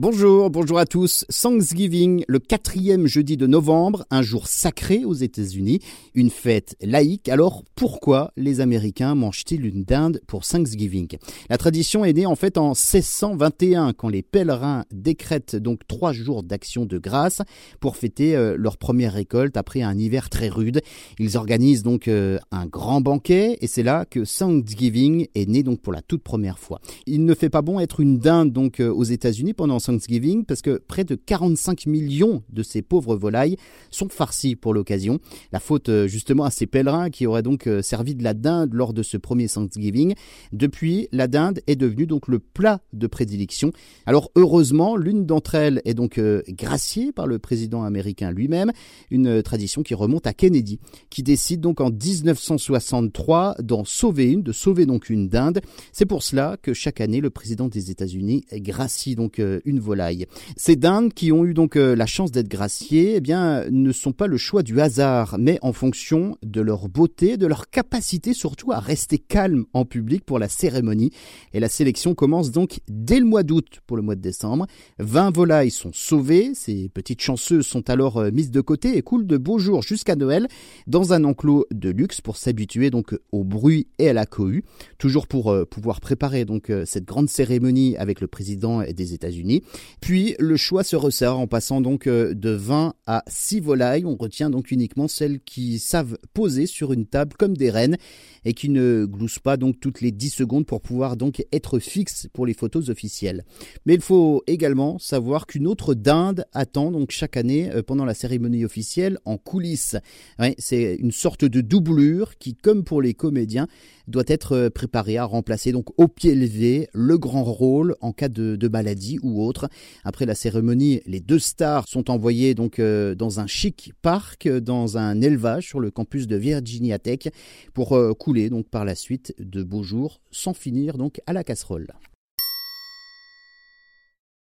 Bonjour, bonjour à tous. Thanksgiving, le quatrième jeudi de novembre, un jour sacré aux États-Unis, une fête laïque. Alors pourquoi les Américains mangent-ils une dinde pour Thanksgiving? La tradition est née en fait en 1621 quand les pèlerins décrètent donc trois jours d'action de grâce pour fêter euh, leur première récolte après un hiver très rude. Ils organisent donc euh, un grand banquet et c'est là que Thanksgiving est né donc pour la toute première fois. Il ne fait pas bon être une dinde donc euh, aux États-Unis pendant Thanksgiving parce que près de 45 millions de ces pauvres volailles sont farcies pour l'occasion. La faute euh, justement à ces pèlerins qui auraient donc euh, servi de la dinde lors de ce premier Thanksgiving. Depuis, la dinde est devenue donc le plat de prédilection. Alors heureusement, l'une d'entre elles est donc euh, graciée par le président américain lui-même, une tradition qui remonte à Kennedy, qui décide donc en 1963 d'en sauver une, de sauver donc une dinde. C'est pour cela que chaque année, le président des États-Unis gracie donc une volaille. Ces dindes qui ont eu donc euh, la chance d'être graciées, eh bien, ne sont pas le choix du hasard, mais en fonction de leur beauté, de leur capacité surtout à rester calme en public pour la cérémonie. Et la sélection commence donc dès le mois d'août pour le mois de décembre. 20 volailles sont sauvées, ces petites chanceuses sont alors euh, mises de côté et coulent de beaux jours jusqu'à Noël dans un enclos de luxe pour s'habituer donc au bruit et à la cohue, toujours pour euh, pouvoir préparer donc cette grande cérémonie avec le président des États-Unis. Puis le choix se resserre en passant donc euh, de 20 à 6 volailles. On retient donc uniquement celles qui savent poser sur une table comme des reines et qui ne gloussent pas donc toutes les 10 secondes pour pouvoir donc être fixes pour les photos officielles. Mais il faut également savoir qu'une autre dinde attend donc chaque année euh, pendant la cérémonie officielle en coulisses. c'est une sorte de doublure qui, comme pour les comédiens, doit être euh, préparée à remplacer donc au pied levé le grand rôle en cas de, de maladie ou autre après la cérémonie, les deux stars sont envoyées donc euh, dans un chic parc, dans un élevage sur le campus de Virginia Tech pour euh, couler donc par la suite de beaux jours sans finir donc à la casserole.